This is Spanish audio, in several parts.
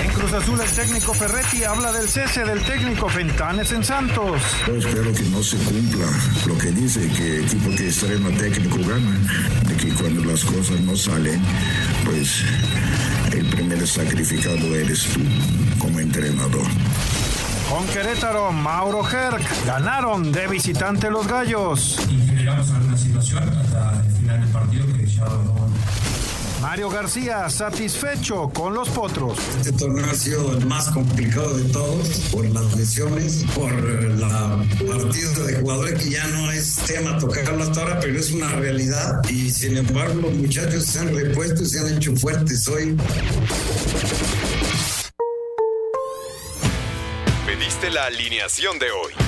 En Cruz Azul el técnico Ferretti habla del cese del técnico Fentanes en Santos. Yo espero que no se cumpla lo que dice, que equipo que estrena técnico gana, de que cuando las cosas no salen, pues el primer sacrificado eres tú como entrenador. Con Querétaro, Mauro Herc ganaron de visitante los Gallos. Y generamos alguna situación hasta el final del partido que ya no Mario García satisfecho con los potros. Este torneo ha sido el más complicado de todos por las lesiones, por la partida de jugadores que ya no es tema tocarlo hasta ahora, pero es una realidad. Y sin embargo, los muchachos se han repuesto y se han hecho fuertes hoy. Pediste la alineación de hoy.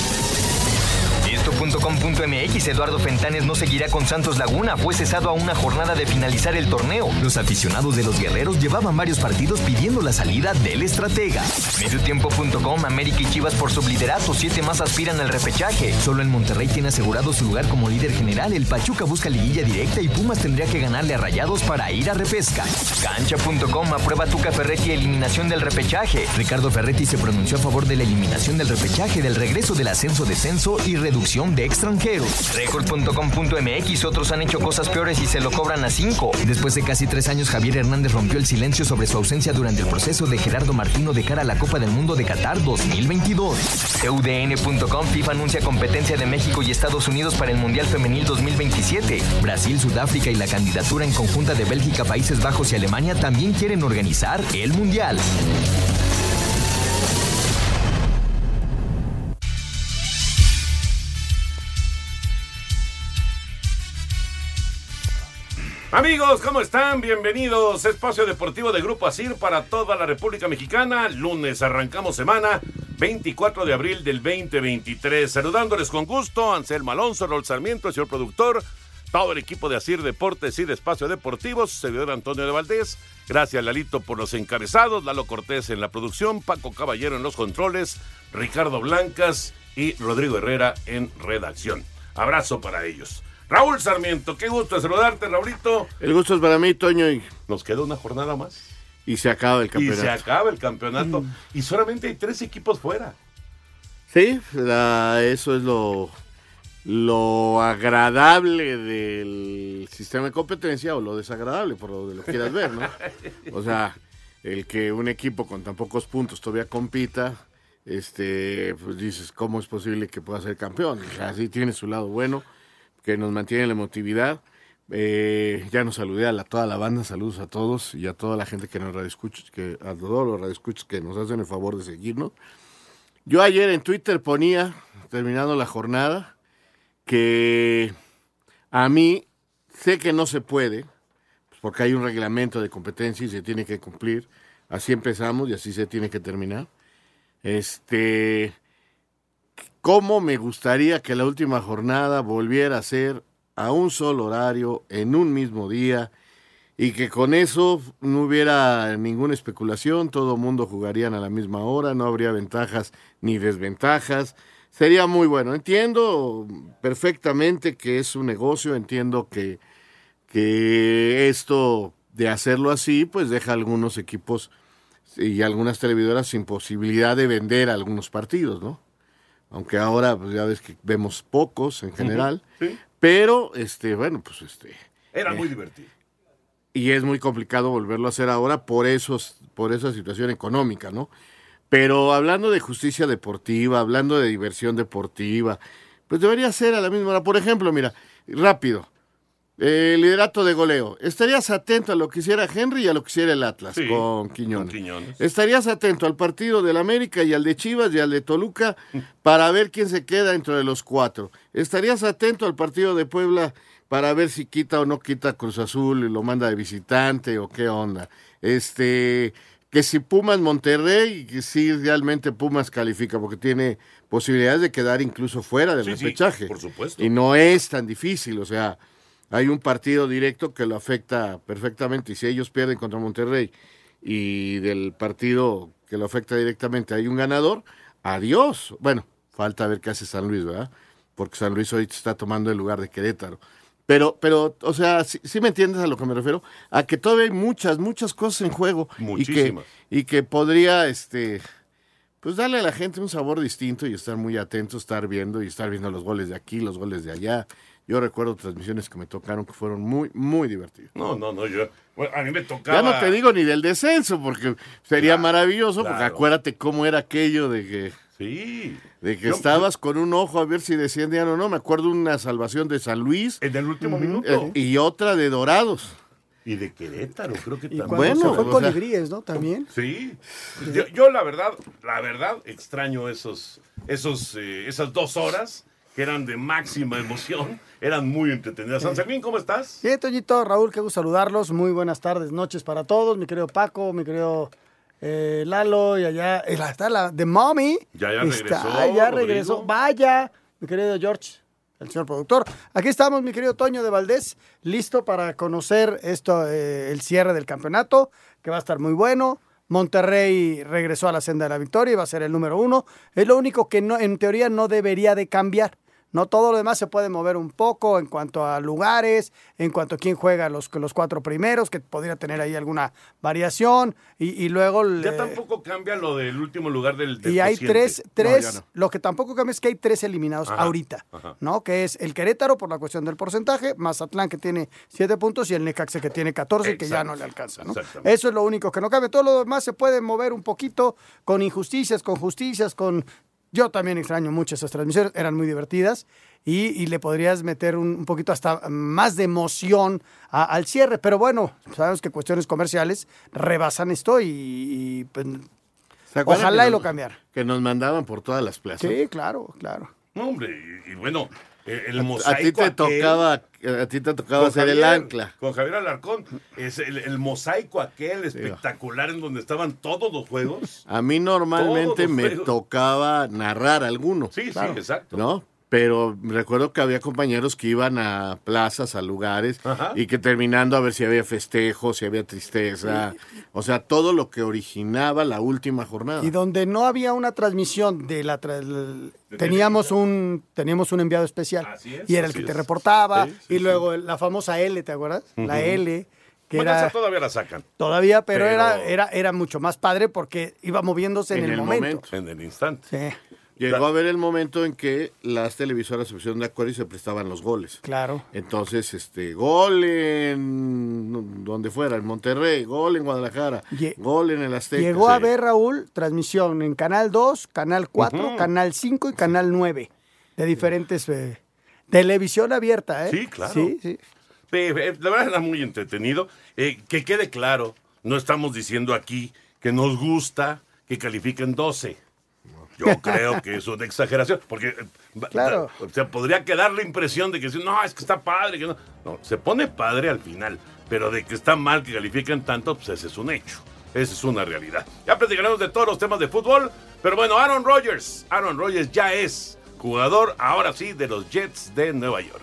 Esto.com.mx Eduardo Fentanes no seguirá con Santos Laguna, fue cesado a una jornada de finalizar el torneo. Los aficionados de los guerreros llevaban varios partidos pidiendo la salida del estratega. Mediotiempo.com América y Chivas por subliderato, siete más aspiran al repechaje. Solo en Monterrey tiene asegurado su lugar como líder general. El Pachuca busca liguilla directa y Pumas tendría que ganarle a Rayados para ir a repesca. Cancha.com aprueba Tuca Ferretti eliminación del repechaje. Ricardo Ferretti se pronunció a favor de la eliminación del repechaje, del regreso del ascenso-descenso y reducción de extranjeros. Record.com.mx otros han hecho cosas peores y se lo cobran a 5. Después de casi tres años, Javier Hernández rompió el silencio sobre su ausencia durante el proceso de Gerardo Martino de cara a la Copa del Mundo de Qatar 2022. UDN.com FIFA anuncia competencia de México y Estados Unidos para el Mundial Femenil 2027. Brasil, Sudáfrica y la candidatura en conjunta de Bélgica, Países Bajos y Alemania también quieren organizar el Mundial. Amigos, ¿cómo están? Bienvenidos. Espacio Deportivo de Grupo Asir para toda la República Mexicana. Lunes arrancamos semana 24 de abril del 2023. Saludándoles con gusto, Anselmo Alonso, Rol Sarmiento, señor productor, todo el equipo de Asir Deportes y de Espacio Deportivo, servidor Antonio de Valdés. Gracias, Lalito, por los encabezados, Lalo Cortés en la producción, Paco Caballero en los controles, Ricardo Blancas y Rodrigo Herrera en redacción. Abrazo para ellos. Raúl Sarmiento, qué gusto saludarte, Raulito. El gusto es para mí, Toño. Y... Nos queda una jornada más. Y se acaba el campeonato. Y se acaba el campeonato. Mm. Y solamente hay tres equipos fuera. Sí, eso es lo, lo agradable del sistema de competencia o lo desagradable, por lo que lo quieras ver, ¿no? O sea, el que un equipo con tan pocos puntos todavía compita, este, pues dices, ¿cómo es posible que pueda ser campeón? O sea, sí tiene su lado bueno que nos mantiene la emotividad. Eh, ya nos saludé a toda la banda, saludos a todos y a toda la gente que nos radioescucha, que a todos los que nos hacen el favor de seguirnos. Yo ayer en Twitter ponía, terminando la jornada, que a mí sé que no se puede, porque hay un reglamento de competencia y se tiene que cumplir. Así empezamos y así se tiene que terminar. Este, cómo me gustaría que la última jornada volviera a ser a un solo horario, en un mismo día, y que con eso no hubiera ninguna especulación, todo mundo jugarían a la misma hora, no habría ventajas ni desventajas. Sería muy bueno. Entiendo perfectamente que es un negocio, entiendo que, que esto de hacerlo así, pues deja a algunos equipos y algunas televisoras sin posibilidad de vender algunos partidos, ¿no? Aunque ahora pues ya ves que vemos pocos en general, pero este bueno, pues este era muy eh, divertido. Y es muy complicado volverlo a hacer ahora por esos por esa situación económica, ¿no? Pero hablando de justicia deportiva, hablando de diversión deportiva, pues debería ser a la misma hora. Por ejemplo, mira, rápido. Eh, liderato de goleo. ¿Estarías atento a lo que hiciera Henry y a lo que hiciera el Atlas Sí, con Quiñones? con Quiñones. ¿Estarías atento al partido del América y al de Chivas y al de Toluca para ver quién se queda dentro de los cuatro? ¿Estarías atento al partido de Puebla para ver si quita o no quita Cruz Azul y lo manda de visitante o qué onda? Este, que si Pumas Monterrey, que si realmente Pumas califica porque tiene posibilidades de quedar incluso fuera del Sí, sí, repechaje. por supuesto. Y no es tan difícil, o sea, hay un partido directo que lo afecta perfectamente y si ellos pierden contra Monterrey y del partido que lo afecta directamente hay un ganador, adiós. Bueno, falta ver qué hace San Luis, ¿verdad? Porque San Luis hoy está tomando el lugar de Querétaro. Pero, pero, o sea, sí, sí me entiendes a lo que me refiero, a que todavía hay muchas, muchas cosas en juego y que, Muchísimas. y que podría, este, pues darle a la gente un sabor distinto y estar muy atento, estar viendo y estar viendo los goles de aquí, los goles de allá. Yo recuerdo transmisiones que me tocaron que fueron muy, muy divertidas. No, no, no, yo. bueno, a mí me tocaba. Ya no te digo ni del descenso, porque sería Claro, maravilloso, porque acuérdate cómo era aquello de que, Sí. de que Yo- estabas con un ojo a ver si descendían o no. Me acuerdo una salvación de San Luis En el último eh, minuto. y otra de Dorados. Y de Querétaro, creo que Y también. Bueno, se fue o sea- Colibríes, ¿no? También. Sí. Yo, yo, la verdad, la verdad, extraño esos, esos, eh, esas dos horas que eran de máxima emoción. Eran muy entretenidas. San Servín, ¿cómo estás? Bien, Toñito, Raúl, qué gusto saludarlos. Muy buenas tardes, noches para todos. Mi querido Paco, mi querido eh, Lalo, y allá eh, está la de Mommy. Ya, ya Está, regresó, ya Rodrigo. regresó. Vaya, mi querido George, el señor productor. Aquí estamos, mi querido Toño de Valdés, listo para conocer esto, eh, el cierre del campeonato, que va a estar muy bueno. Monterrey regresó a la senda de la victoria y va a ser el número uno. Es lo único que no, en teoría no debería de cambiar. No todo lo demás se puede mover un poco en cuanto a lugares, en cuanto a quién juega los, los cuatro primeros, que podría tener ahí alguna variación. Y, y luego... Ya tampoco cambia lo del último lugar del. del y hay cociente. tres, tres No, no. lo que tampoco cambia es que hay tres eliminados Ajá, ahorita, ajá. ¿no? Que es el Querétaro por la cuestión del porcentaje, Mazatlán que tiene siete puntos y el Necaxa que tiene 14 que ya Exacto, no le alcanza, ¿no? Eso es lo único que no cambia. Todo lo demás se puede mover un poquito con injusticias, con justicias, con... Yo también extraño mucho esas transmisiones, eran muy divertidas y, y le podrías meter un, un poquito hasta más de emoción a- al cierre, pero bueno, sabemos que cuestiones comerciales rebasan esto y, y, pues, ¿Se acuerdan Ojalá y lo cambiara. Que nos mandaban por todas las plazas. Sí, claro, claro. No, hombre, y, y bueno, eh, el A mosaico. ti te aquel- tocaba, a ti te tocaba hacer el ancla. Con Javier Alarcón. Es el, el mosaico aquel espectacular en donde estaban todos los juegos. A mí normalmente me juegos. tocaba narrar alguno. Sí, Claro. sí, exacto. ¿no? Pero recuerdo que había compañeros que iban a plazas, a lugares, Ajá. y que terminando a ver si había festejos, si había tristeza, o sea, todo lo que originaba la última jornada. Y donde no había una transmisión de la tra- teníamos un teníamos un enviado especial Así es, y era el que te reportaba Sí, sí, y luego la famosa L, ¿te acuerdas? La L que Bueno, esa era todavía la sacan. todavía, pero, pero- era era era mucho más padre porque iba moviéndose en, En el, el momento. momento. En el instante. Sí, Llegó a haber el momento en que las televisoras se pusieron de acuerdo y se prestaban los goles. claro. Entonces, este, gol en donde fuera, en Monterrey, gol en Guadalajara, Lle- gol en el Azteca. Llegó a ver Raúl transmisión en Canal 2, Canal 4, Canal 5 y Canal 9 de diferentes eh, televisión abierta, ¿eh? Sí, claro. Sí, sí. Sí, eh, la verdad era muy entretenido. Eh, que quede claro, no estamos diciendo aquí que nos gusta que califiquen 12. Yo creo que es una exageración, porque eh, Claro. o sea, podría quedar la impresión de que no, es que está padre, que no. No, se pone padre al final, pero de que está mal que califiquen tanto, pues ese es un hecho. Esa es una realidad. Ya platicaremos de todos los temas de fútbol, pero bueno, Aaron Rodgers, Aaron Rodgers ya es jugador, ahora sí, de los Jets de Nueva York.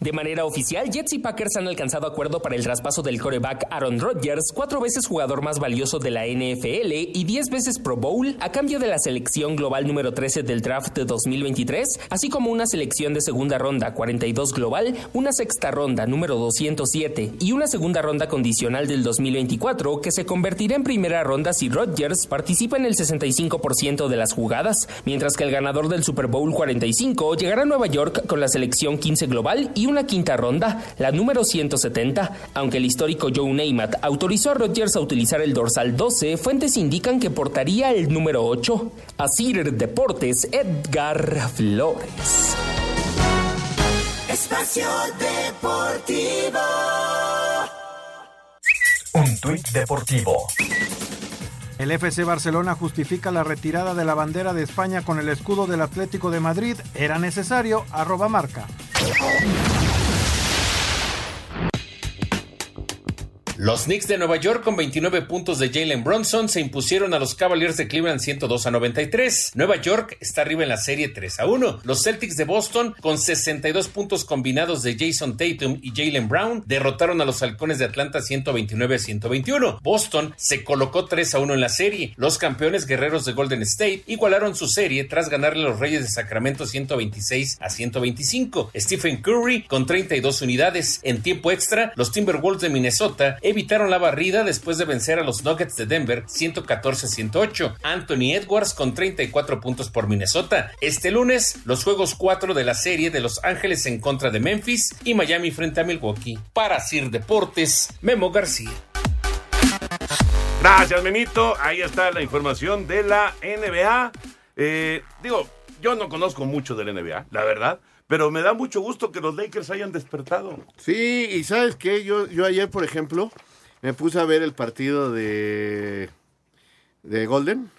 De manera oficial, Jets y Packers han alcanzado acuerdo para el traspaso del coreback Aaron Rodgers, cuatro veces jugador más valioso de la NFL y diez veces Pro Bowl, a cambio de la selección global número 13 del draft de 2023, así como una selección de segunda ronda 42 global, una sexta ronda número 207 y una segunda ronda condicional del 2024 que se convertirá en primera ronda si Rodgers participa en el 65% de las jugadas, mientras que el ganador del Super Bowl 45 llegará a Nueva York con la selección 15 global y una quinta ronda, la número 170. Aunque el histórico Joe Namath autorizó a Rodgers a utilizar el dorsal 12, fuentes indican que portaría el número 8. Así Deportes, Edgar Flores. Espacio Espacio Deportivo. Un tuit deportivo. El FC Barcelona justifica la retirada de la bandera de España con el escudo del Atlético de Madrid. Era necesario, arroba marca. Los Knicks de Nueva York con 29 puntos de Jalen Bronson se impusieron a los Cavaliers de Cleveland 102 a 93. Nueva York está arriba en la serie 3 a 1. Los Celtics de Boston con 62 puntos combinados de Jason Tatum y Jalen Brown derrotaron a los Halcones de Atlanta 129 a 121. Boston se colocó 3 a 1 en la serie. Los campeones guerreros de Golden State igualaron su serie tras ganarle a los Reyes de Sacramento 126 a 125. Stephen Curry con 32 unidades. En tiempo extra, los Timberwolves de Minnesota evitaron la barrida después de vencer a los Nuggets de Denver 114-108. Anthony Edwards con 34 puntos por Minnesota. Este lunes, los juegos 4 de la serie de Los Ángeles en contra de Memphis y Miami frente a Milwaukee. Para Sir Deportes, Memo García. Gracias, Memito. Ahí está la información de la NBA. Eh, digo, yo no conozco mucho de la NBA, la verdad. Pero me da mucho gusto que los Lakers hayan despertado. Sí, y ¿sabes qué? Yo, yo ayer, por ejemplo, me puse a ver el partido de, de Golden.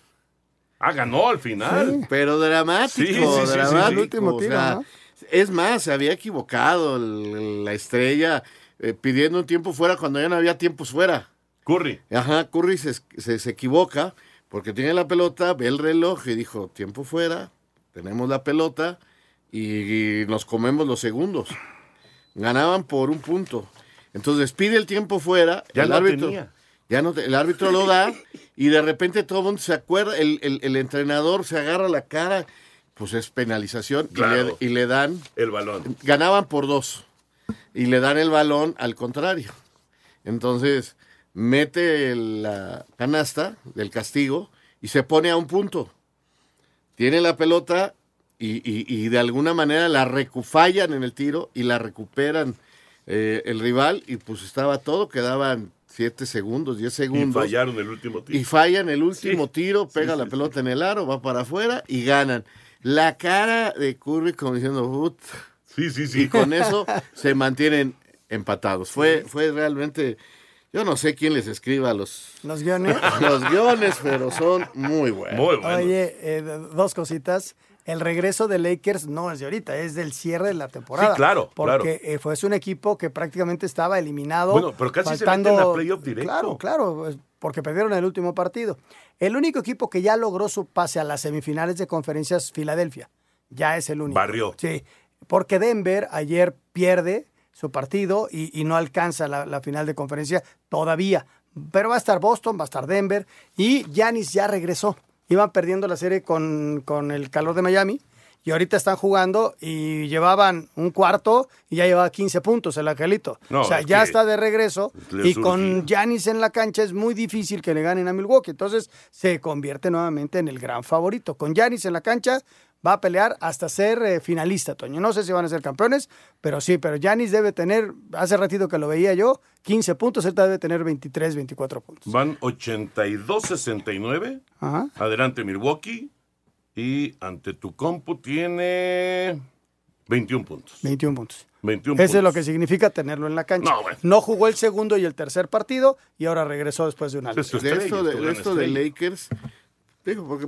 Ah, ganó al final. Pero dramático, Sí, sí, sí, sí, sí. dramático. El último o tiro, sea, ¿no? Es más, se había equivocado el- la estrella eh, pidiendo un tiempo fuera cuando ya no había tiempos fuera. Curry. Ajá, Curry se, se, se equivoca porque tiene la pelota, ve el reloj y dijo, tiempo fuera, tenemos la pelota y, y nos comemos los segundos. Ganaban por un punto. Entonces pide el tiempo fuera, Ya el árbitro, tenía. ya no te- el árbitro lo da y de repente todo el mundo se acuerda, el, el- el entrenador se agarra la cara, pues es penalización y le- y le dan El balón. ganaban por dos y le dan el balón al contrario. Entonces mete la canasta del castigo y se pone a un punto. Tiene la pelota y, y- y de alguna manera la recu fallan en el tiro y la recuperan eh, el rival y pues estaba todo, quedaban siete segundos, diez Y segundos. fallaron el último tiro. Y fallan el último Sí. tiro, pega Sí, la sí, pelota en el aro, va para afuera y ganan. La cara de Curry como diciendo, "Ut". Sí, sí, sí. Y con eso se mantienen empatados. Fue, fue realmente, yo no sé quién les escriba los, Los guiones. los guiones, pero son muy buenos. Oye, eh, dos cositas. El regreso de Lakers no es de ahorita, es del cierre de la temporada. Sí, claro, Porque eh, fue es un equipo que prácticamente estaba eliminado. Bueno, pero casi se meten a playoff directo. Claro, claro, pues, porque perdieron el último partido. El único equipo que ya logró su pase a las semifinales de conferencias, Filadelfia. Ya es el único. Barrió. Sí, porque Denver ayer pierde su partido y, y no alcanza la, la final de conferencia todavía. Pero va a estar Boston, va a estar Denver y Giannis ya regresó. Iban perdiendo la serie con, con el calor de Miami y ahorita están jugando y llevaban un cuarto y ya llevaba 15 puntos el Angelito. No, o sea, es ya está de regreso y con Giannis en la cancha es muy difícil que le ganen a Milwaukee. Entonces se convierte nuevamente en el gran favorito. Con Giannis en la cancha va a pelear hasta ser eh, finalista, Toño. No sé si van a ser campeones, pero sí, pero Giannis debe tener, hace ratito que lo veía yo, 15 puntos, él debe tener 23, 24 puntos. Van 82-69. Ajá. Adelante Milwaukee. Y ante tu compu tiene 21 puntos. 21 puntos. 21 Eso es lo que significa tenerlo en la cancha. No, bueno. No jugó el segundo y el tercer partido y ahora regresó después de una lesión. de esto, de, esto de. Lakers, digo, porque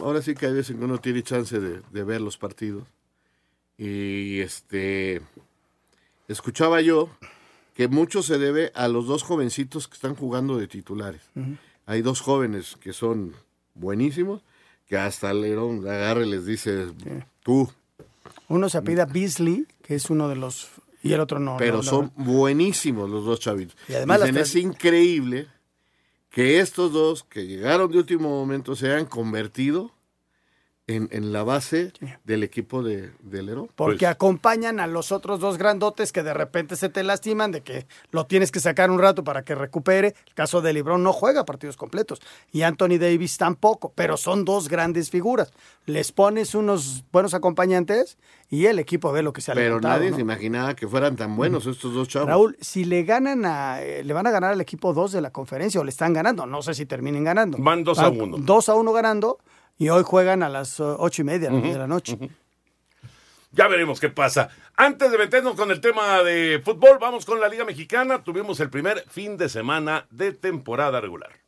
ahora sí que hay veces que uno tiene chance de, de ver los partidos. Y este escuchaba yo que mucho se debe a los dos jovencitos que están jugando de titulares. Ujú. Hay dos jóvenes que son buenísimos, que hasta Lerón agarre y les dice, tú, Uno se apellida Beasley, que es uno de los... Y el otro no. pero no, no. son buenísimos los dos chavitos. Y además Dicen, las es increíble que estos dos que llegaron de último momento se hayan convertido en, en la base del equipo de, de Lerón. Porque Pues acompañan a los otros dos grandotes que de repente se te lastiman, de que lo tienes que sacar un rato para que recupere. El caso de Lebron no juega partidos completos y Anthony Davis tampoco, pero son dos grandes figuras. Les pones unos buenos acompañantes y el equipo ve lo que se ha Pero nadie ¿no? se imaginaba que fueran tan buenos estos dos chavos. Raúl, si le ganan a, eh, le van a ganar al equipo 2 de la conferencia o le están ganando, no sé si terminen ganando. Van dos a uno. 2 a 1 ganando y hoy juegan a las eh, ocho y media de la noche. Ya veremos qué pasa. Antes de meternos con el tema de fútbol, vamos con la Liga Mexicana. Tuvimos el primer fin de semana de temporada regular.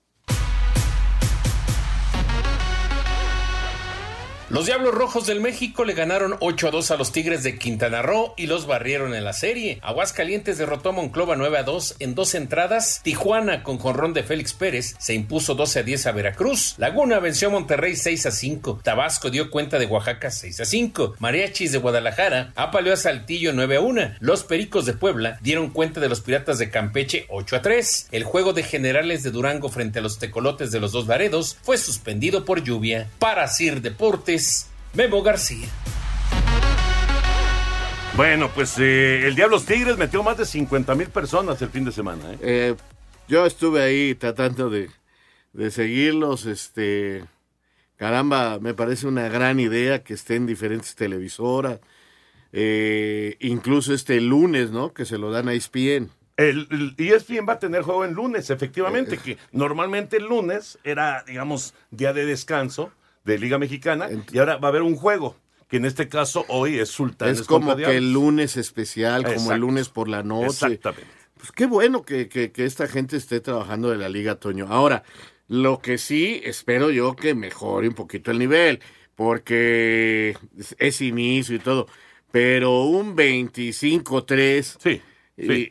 Los Diablos Rojos del México le ganaron 8 a 2 a los Tigres de Quintana Roo y los barrieron en la serie. Aguascalientes derrotó a Monclova 9 a 2 en dos entradas. Tijuana con jonrón de Félix Pérez se impuso 12 a 10 a Veracruz. Laguna venció a Monterrey 6 a 5. Tabasco dio cuenta de Oaxaca 6 a 5. Mariachis de Guadalajara apaleó a Saltillo 9 a 1. Los Pericos de Puebla dieron cuenta de los Piratas de Campeche 8 a 3. El juego de generales de Durango frente a los Tecolotes de los dos Laredos fue suspendido por lluvia. Para Sir Deportes, Memo García. Bueno, pues eh, el Diablos Tigres metió más de 50 mil personas el fin de semana. ¿eh? Eh, yo estuve ahí tratando de, de seguirlos, este, caramba, me parece una gran idea que estén diferentes televisoras, eh, incluso este lunes, ¿no? Que se lo dan a ESPN. El, el ESPN va a tener juego en lunes, efectivamente, que normalmente el lunes era, digamos, día de descanso de Liga Mexicana y ahora va a haber un juego, que en este caso hoy es Sultanes Es como que el lunes especial, como el lunes por la noche. Exactamente. Pues qué bueno que, que- que esta gente esté trabajando de la Liga Toño. Ahora, lo que sí espero yo que mejore un poquito el nivel, porque es, es inicio y todo, pero un 25-3 Sí, y- sí.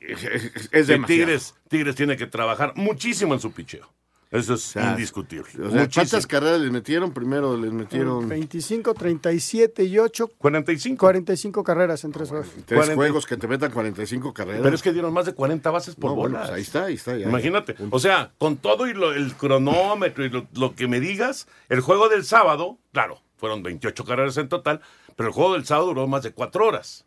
es demasiado. Tigres, Tigres tiene que trabajar muchísimo en su picheo. Eso es sea, indiscutible. O sea. ¿Cuántas carreras les metieron? Primero les metieron 25, 37 y 8, 45. 45 carreras en tres juegos. tres 40. juegos que te metan 45 carreras. Pero es que dieron más de 40 bases por No, bueno, bola. pues ahí está, ahí está. ya, Imagínate. ya. O sea, con todo y lo- el cronómetro y lo, lo que me digas, el juego del sábado, claro, fueron 28 carreras en total, pero el juego del sábado duró más de 4 horas.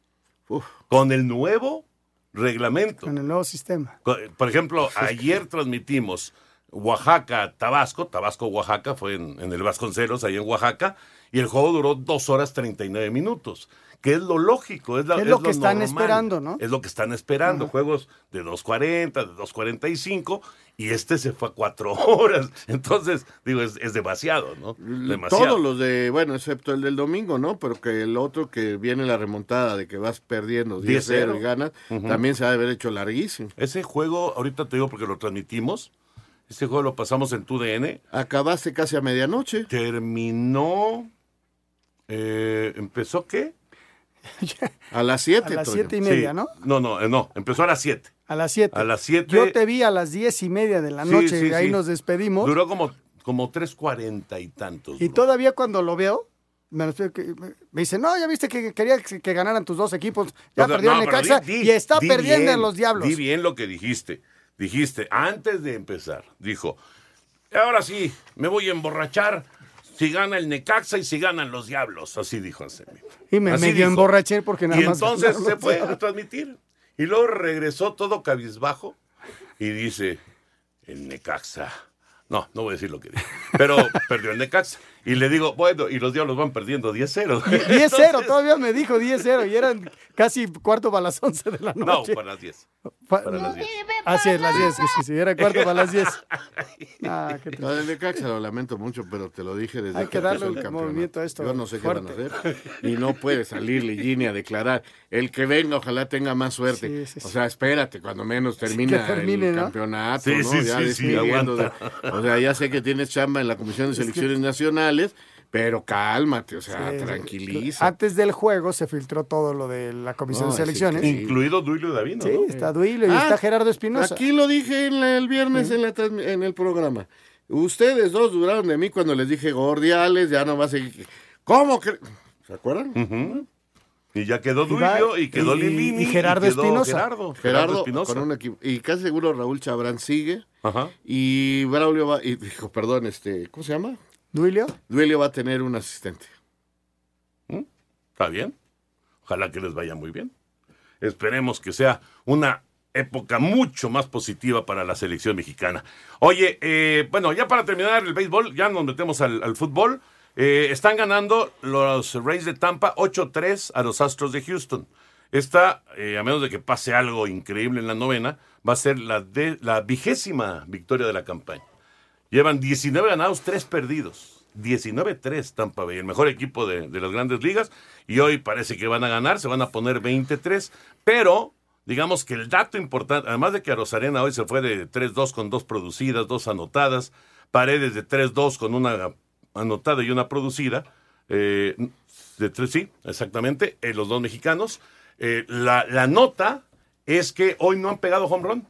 Uf. Con el nuevo reglamento. Con el nuevo sistema. Por ejemplo, ayer transmitimos Oaxaca, Tabasco, Tabasco, Oaxaca, fue en, en el Vasconcelos, ahí en Oaxaca, y el juego duró 2 horas 39 minutos, que es lo lógico, es, la- Es lo que están normal, esperando, ¿no? Es lo que están esperando, Ajá. juegos de 2.40, de 2.45, y este se fue a 4 horas, entonces, digo, es, es demasiado, ¿no? Demasiado. Todos los de, bueno, excepto el del domingo, ¿no? Pero que el otro que viene la remontada de que vas perdiendo 10-0 y 10-0. ganas, también se ha de haber hecho larguísimo. Ese juego, ahorita te digo porque lo transmitimos, ese juego lo pasamos en tu DN, Acabaste casi a medianoche. terminó, eh, ¿empezó qué? A las 7. A las siete y media, Sí. ¿no? No, no, eh, no, empezó a las 7. A las 7. A las 7. Yo te vi a las 10 y media de la Sí, noche, sí, ahí sí. nos despedimos. Duró como, como 3.40 y tantos. Y duró. todavía cuando lo veo, me, me dice, no, ya viste que quería que, que ganaran tus dos equipos. Ya O sea, perdió no, Necaxa di- di- y está di perdiendo bien, en los Diablos. Di bien lo que dijiste. Dijiste, antes de empezar, dijo, ahora sí, me voy a emborrachar si gana el Necaxa y si ganan los Diablos. Así dijo Anselmi. Y me Así medio emborraché porque nada Y más entonces ganaron se fue a transmitir. Y luego regresó todo cabizbajo y dice, el Necaxa. No, no voy a decir lo que dijo. Pero perdió el Necaxa. Y le digo, bueno, y los Diablos van perdiendo 10-0. 10-0, todavía me dijo 10-0 y eran casi cuarto para las 11 de la No, noche. para las 10. Pa- Para las 10. Así es, las 10, sí, sí, sí, era cuarto para las 10. Ah, qué Necaxa lo lamento mucho, pero te lo dije desde Hay que darle empezó un el campeonato. movimiento a esto Yo no sé fuerte. qué van a hacer. Y no puede salir Ligini a declarar. El que venga, ojalá tenga más suerte. Sí, sí, sí. O sea, espérate, cuando menos termina que termine, el ¿no? campeonato, Sí, ¿no? sí, ya sí. O sea, ya sé que tienes chamba en la Comisión de Selecciones Nacionales, pero cálmate, o sea, Sí, tranquiliza. Antes del juego se filtró todo lo de la comisión No, de selecciones. sí. Incluido Duilio Davino. Sí, ¿no? está Duilio y Ah, está Gerardo Espinosa. Aquí lo dije en la- el viernes en, la transmi- en el programa. Ustedes dos duraron de mí cuando les dije gordiales, ya no va a seguir. ¿Cómo que? ¿Se acuerdan? Y ya quedó Duilio y quedó Lilini. y Gerardo Espinosa. Gerardo, Gerardo Gerardo Espinosa. con un equipo. Y casi seguro Raúl Chabrán sigue. Ajá. Y Braulio va. Y dijo, perdón, este. ¿Cómo se llama? Duilio. Duelio va a tener un asistente. Está bien. Ojalá que les vaya muy bien. Esperemos que sea una época mucho más positiva para la selección mexicana. Oye, eh, bueno, ya para terminar el béisbol, ya nos metemos al, al fútbol. Eh, están ganando los Rays de Tampa 8-3 a los Astros de Houston. Esta, eh, a menos de que pase algo increíble en la novena, va a ser la, de, la vigésima victoria de la campaña. Llevan 19 ganados, 3 perdidos. 19-3 Tampa Bay, el mejor equipo de, de las grandes ligas. Y hoy parece que van a ganar, se van a poner 23. Pero digamos que el dato importante, además de que a Rosarena hoy se fue de 3-2 con dos producidas, dos anotadas, Paredes de 3-2 con una anotada y una producida, eh, de sí, exactamente, eh, los dos mexicanos. Eh, la, la nota es que hoy no han pegado home run.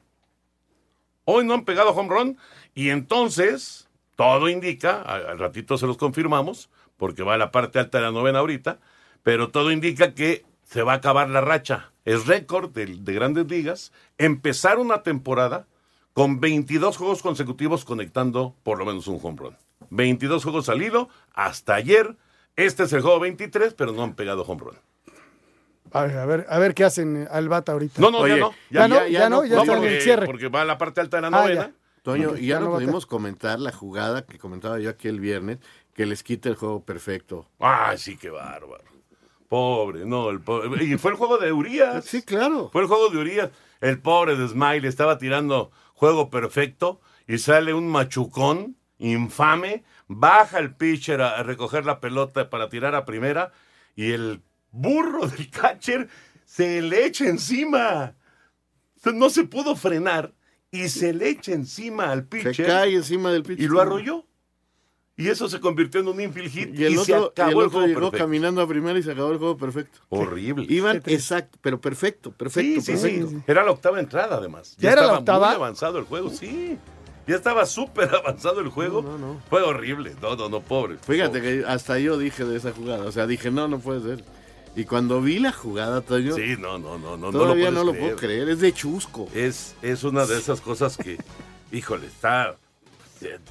Hoy no han pegado home run y entonces todo indica, al al ratito se los confirmamos, porque va a la parte alta de la novena ahorita, pero todo indica que se va a acabar la racha. Es récord de, de grandes ligas empezar una temporada con 22 juegos consecutivos conectando por lo menos un home run. 22 juegos salido hasta ayer. Este es el juego 23, pero no han pegado home run. A ver, a ver, a ver qué hacen eh, al bata ahorita. No, no, ya no. ya no, ya no, ya está en porque, el cierre. porque va a la parte alta de la Ah, novena. ya. Toño, y ya no pudimos comentar la jugada que comentaba yo aquí el viernes, que les quita el juego perfecto. Ay, sí, qué bárbaro. Pobre, no, el pobre. Y fue el juego de Urias. Sí, claro. Fue el juego de Urias. El pobre de Smiley estaba tirando juego perfecto y sale un machucón infame, baja el pitcher a, a recoger la pelota para tirar a primera y el burro del catcher se le echa encima. No se pudo frenar y se le echa encima al Se pitcher cae encima del pitcher. y lo arrolló. Y eso se convirtió en un infield hit Y el se otro, y acabó el el otro juego llegó perfecto. caminando a primera y se acabó el juego perfecto. Horrible. Iban exacto, pero perfecto, perfecto, Sí, sí, sí. perfecto. Era la octava entrada, además. ¿Ya era la estaba octava? muy avanzado el juego, sí. Ya estaba súper avanzado el juego. No, no, no. Fue horrible. No, no, no, pobre. Fíjate que hasta yo dije de esa jugada, o sea, dije, no, no puede ser. Y cuando vi la jugada, Toño, Sí, no, no, no, no. todavía no no lo, lo, puedes puedo creer, es de chusco. Es, es una de esas cosas que, híjole, está.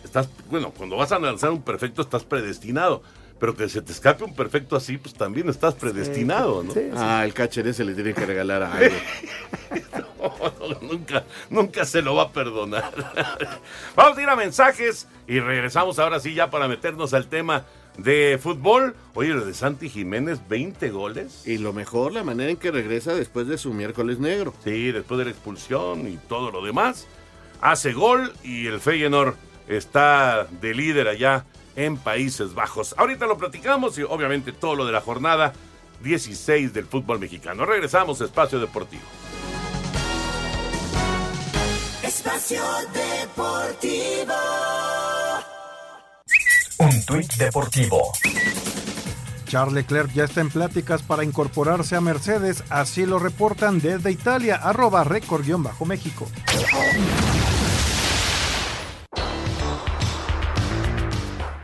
Estás, bueno, cuando vas a lanzar un perfecto estás predestinado. Pero que se te escape un perfecto así, pues también estás predestinado, ¿no? Sí, sí. Ah, el catcher ese le tiene que regalar algo. No, no, nunca, nunca se lo va a perdonar. Vamos a ir a mensajes y regresamos ahora sí ya para meternos al tema de fútbol. Oye, lo de Santi Jiménez, 20 goles. Y lo mejor, la manera en que regresa después de su miércoles negro. Sí, después de la expulsión y todo lo demás. Hace gol y el Feyenoord está de líder allá en Países Bajos. Ahorita lo platicamos y obviamente todo lo de la jornada 16 del fútbol mexicano. Regresamos a Espacio Deportivo. Espacio Deportivo. Un tuit deportivo. Charles Leclerc ya está en pláticas para incorporarse a Mercedes, así lo reportan desde Italia, arroba récord-méxico.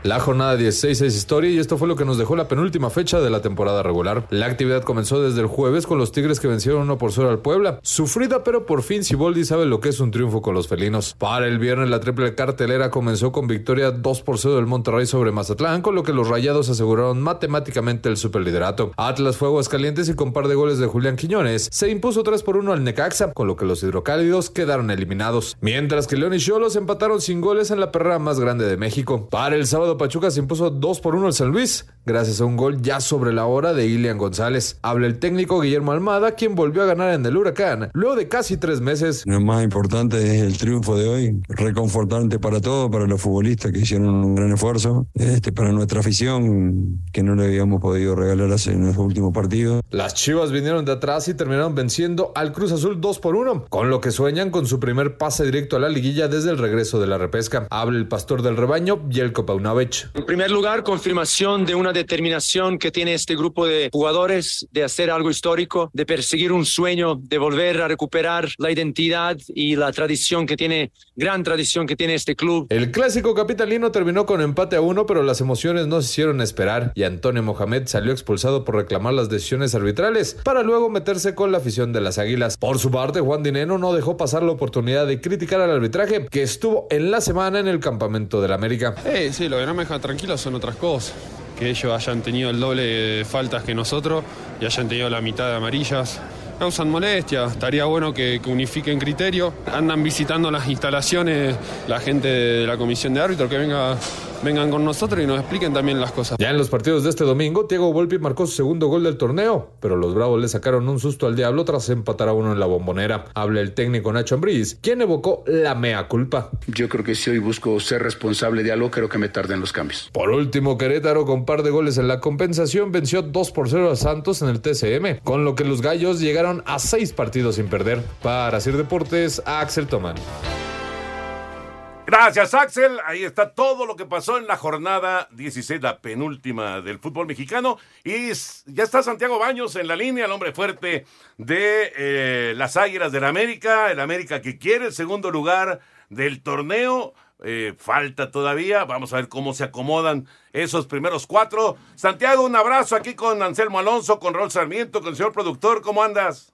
La jornada 16 es historia y esto fue lo que nos dejó la penúltima fecha de la temporada regular. La actividad comenzó desde el jueves con los Tigres que vencieron 1 por 0 al Puebla. Sufrida, pero por fin Siboldi sabe lo que es un triunfo con los felinos. Para el viernes la triple cartelera comenzó con victoria 2 por 0 del Monterrey sobre Mazatlán, con lo que los Rayados aseguraron matemáticamente el superliderato. Atlas fue Aguascalientes y con par de goles de Julián Quiñones se impuso 3 por 1 al Necaxa, con lo que los hidrocálidos quedaron eliminados. Mientras que León y Cholos empataron sin goles en la perrera más grande de México. Para el sábado Pachuca se impuso 2 por 1 al San Luis, gracias a un gol ya sobre la hora de Ilian González. Habla el técnico Guillermo Almada, quien volvió a ganar en el Huracán luego de casi tres meses. Lo más importante es el triunfo de hoy, reconfortante para todos, para los futbolistas que hicieron un gran esfuerzo, este, para nuestra afición que no le habíamos podido regalar hace en los últimos partidos. Las Chivas vinieron de atrás y terminaron venciendo al Cruz Azul 2 por 1, con lo que sueñan con su primer pase directo a la liguilla desde el regreso de la repesca. Habla el pastor del rebaño, Jelko Paunovic. En primer lugar, confirmación de una determinación que tiene este grupo de jugadores de hacer algo histórico, de perseguir un sueño, de volver a recuperar la identidad y la tradición que tiene, gran tradición que tiene este club. El clásico capitalino terminó con empate a uno, pero las emociones no se hicieron esperar y Antonio Mohamed salió expulsado por reclamar las decisiones arbitrales para luego meterse con la afición de las Águilas. Por su parte, Juan Dineno no dejó pasar la oportunidad de criticar al arbitraje que estuvo en la semana en el campamento del América. Eh, sí, lo que no me deja tranquilo son otras cosas. Que ellos hayan tenido el doble de faltas que nosotros y hayan tenido la mitad de amarillas. Causan molestia, estaría bueno que, que unifiquen criterio. Andan visitando las instalaciones la gente de la comisión de árbitros, que venga vengan con nosotros y nos expliquen también las cosas. Ya en los partidos de este domingo, Thiago Volpi marcó su segundo gol del torneo, pero los Bravos le sacaron un susto al Diablo tras empatar a uno en la bombonera. Habla el técnico Nacho Ambriz, quien evocó la mea culpa. Yo creo que si hoy busco ser responsable de algo, creo que me tarden los cambios. Por último, Querétaro con par de goles en la compensación venció 2 por 0 a Santos en el TCM, con lo que los gallos llegaron a seis partidos sin perder. Para Sir Deportes, Axel Tomán. Gracias, Axel. Ahí está todo lo que pasó en la jornada 16, la penúltima del fútbol mexicano. Y ya está Santiago Baños en la línea, el hombre fuerte de eh, las Águilas del América, el América que quiere el segundo lugar del torneo. Eh, falta todavía, vamos a ver cómo se acomodan esos primeros cuatro. Santiago, un abrazo aquí con Anselmo Alonso, con Rol Sarmiento, con el señor productor, ¿cómo andas?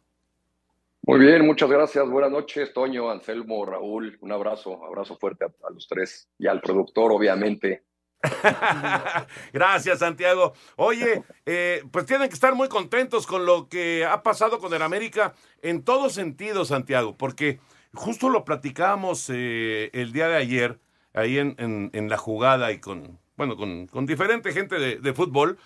Muy bien, muchas gracias. Buenas noches, Toño, Anselmo, Raúl. Un abrazo, abrazo fuerte a, los tres y al productor, obviamente. Gracias, Santiago. Oye, eh, pues tienen que estar muy contentos con lo que ha pasado con el América en todo sentido, Santiago, porque justo lo platicábamos eh, el día de ayer, ahí en, la jugada y con, bueno, con, diferente gente de fútbol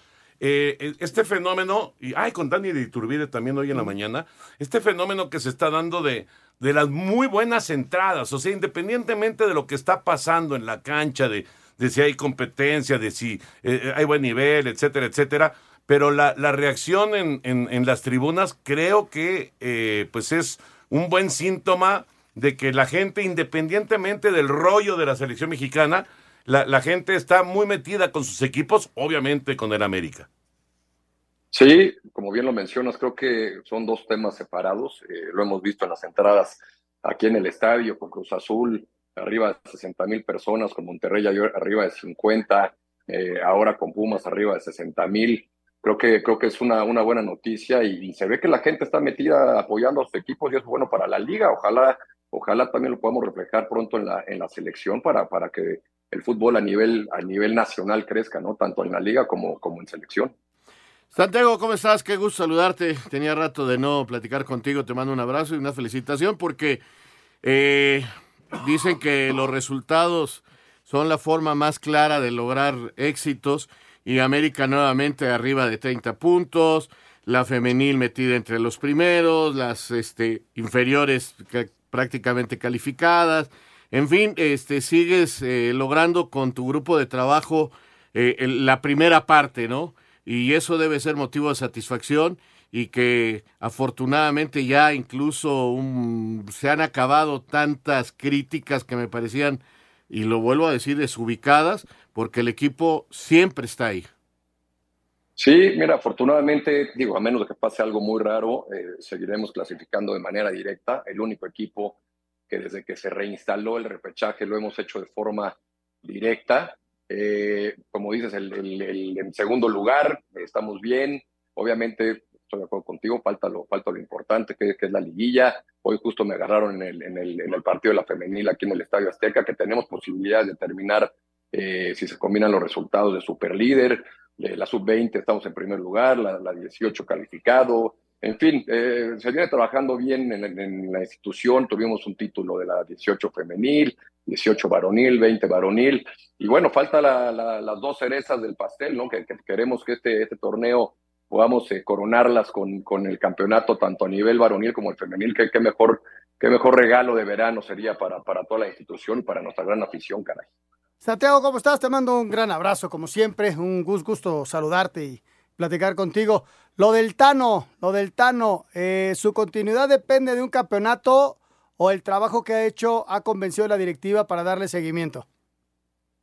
eh, este fenómeno, y ay, con Dani de Iturbide también hoy en la mañana, este fenómeno que se está dando de, de las muy buenas entradas, o sea, independientemente de lo que está pasando en la cancha, de, de si hay competencia, de si eh, hay buen nivel, etcétera, etcétera, pero la, la reacción en, en, las tribunas creo que eh, pues es un buen síntoma de que la gente, independientemente del rollo de la selección mexicana, la, gente está muy metida con sus equipos, obviamente con el América. Sí, como bien lo mencionas, creo que son dos temas separados. Eh, lo hemos visto en las entradas aquí en el estadio con Cruz Azul, arriba de 60 mil personas, con Monterrey arriba de 50, eh, ahora con Pumas arriba de 60 mil. Creo que, creo que es una, una buena noticia y, se ve que la gente está metida apoyando a sus equipos y es bueno para la liga. Ojalá, ojalá también lo podamos reflejar pronto en la, en la selección para, para que el fútbol a nivel, a nivel nacional crezca, ¿no? Tanto en la liga como, como en selección. Santiago, ¿cómo estás? Qué gusto saludarte. Tenía rato de no platicar contigo. Te mando un abrazo y una felicitación porque eh, dicen que los resultados son la forma más clara de lograr éxitos y América nuevamente arriba de 30 puntos, la femenil metida entre los primeros, las este, inferiores prácticamente calificadas. En fin, este, sigues eh, logrando con tu grupo de trabajo eh, la primera parte, ¿no? Y eso debe ser motivo de satisfacción y que afortunadamente ya incluso se han acabado tantas críticas que me parecían, y lo vuelvo a decir, desubicadas, porque el equipo siempre está ahí. Sí, mira, afortunadamente, digo, a menos de que pase algo muy raro, eh, seguiremos clasificando de manera directa. El único equipo que desde que se reinstaló el repechaje lo hemos hecho de forma directa. Eh, como dices, el, en segundo lugar estamos bien. Obviamente, estoy de acuerdo contigo, falta lo, falta lo importante, que, es la liguilla. Hoy justo me agarraron en el, partido de la femenil aquí en el Estadio Azteca, que tenemos posibilidades de terminar, eh, si se combinan los resultados de superlíder. De la sub-20 estamos en primer lugar, la, la 18 calificado, en fin, eh, se viene trabajando bien en, la institución. Tuvimos un título de la 18 femenil, 18 varonil, 20 varonil. Y bueno, falta las dos cerezas del pastel, ¿no? Que, queremos que este, este torneo podamos eh, coronarlas con, con, el campeonato, tanto a nivel varonil como el femenil. Qué, mejor, qué mejor regalo de verano sería para, para toda la institución y para nuestra gran afición, caray. Santiago, ¿cómo estás? Te mando un gran abrazo, como siempre. Un gusto saludarte y platicar contigo. Lo del Tano, lo del Tano, eh, ¿su continuidad depende de un campeonato o el trabajo que ha hecho ha convencido a la directiva para darle seguimiento?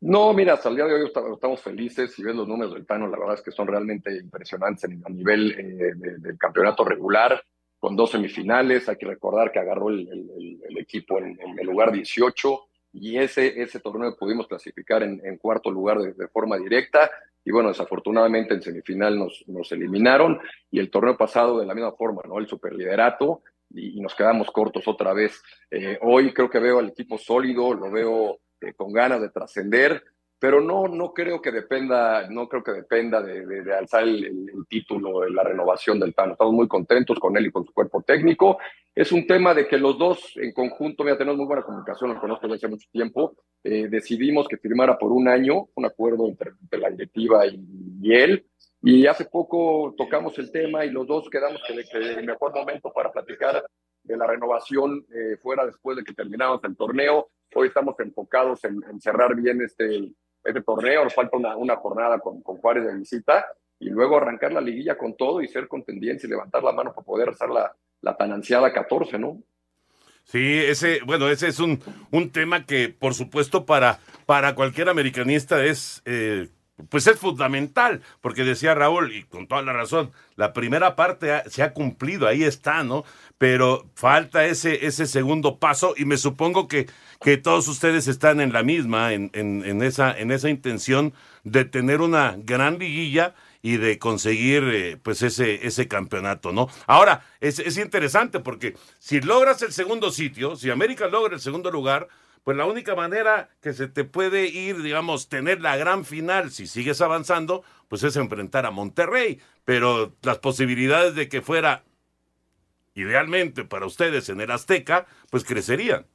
No, mira, hasta el día de hoy estamos felices. Si ves los números del Tano, la verdad es que son realmente impresionantes a nivel eh, del campeonato regular, con dos semifinales. Hay que recordar que agarró el, equipo en, el lugar 18 y ese, ese torneo pudimos clasificar en, cuarto lugar de, forma directa y bueno, desafortunadamente en semifinal nos, nos eliminaron y el torneo pasado de la misma forma, ¿no? El superliderato y, y nos quedamos cortos otra vez. Eh, hoy creo que veo al equipo sólido, lo veo eh, con ganas de trascender, pero no, no creo que dependa, no creo que dependa de, de, alzar el, título, de la renovación del Tano. Estamos muy contentos con él y con su cuerpo técnico. es un tema de que los dos en conjunto, ya tenemos muy buena comunicación, lo conozco desde hace mucho tiempo, eh, decidimos que firmara por un año un acuerdo entre, la directiva y, él, y hace poco tocamos el tema y los dos quedamos que, que el mejor momento para platicar de la renovación eh, fuera después de que terminamos el torneo. Hoy estamos enfocados en, cerrar bien este, este torneo, nos falta una, una jornada con, con Juárez de visita y luego arrancar la liguilla con todo y ser contendientes y levantar la mano para poder hacer la, la tan ansiada 14, ¿no? Sí, ese, bueno, ese es un, un tema que, por supuesto, para, para cualquier americanista es, eh, pues es fundamental, porque decía Raúl, y con toda la razón, la primera parte se ha cumplido, ahí está, ¿no? Pero falta ese, ese segundo paso, y me supongo que, que todos ustedes están en la misma, en, en, en esa, en esa intención de tener una gran liguilla y de conseguir eh, pues ese, ese campeonato, ¿no? Ahora, es, es interesante porque si logras el segundo sitio, si América logra el segundo lugar, pues la única manera que se te puede ir, digamos, tener la gran final, si sigues avanzando, pues es enfrentar a Monterrey. Pero las posibilidades de que fuera idealmente para ustedes en el Azteca, pues crecerían.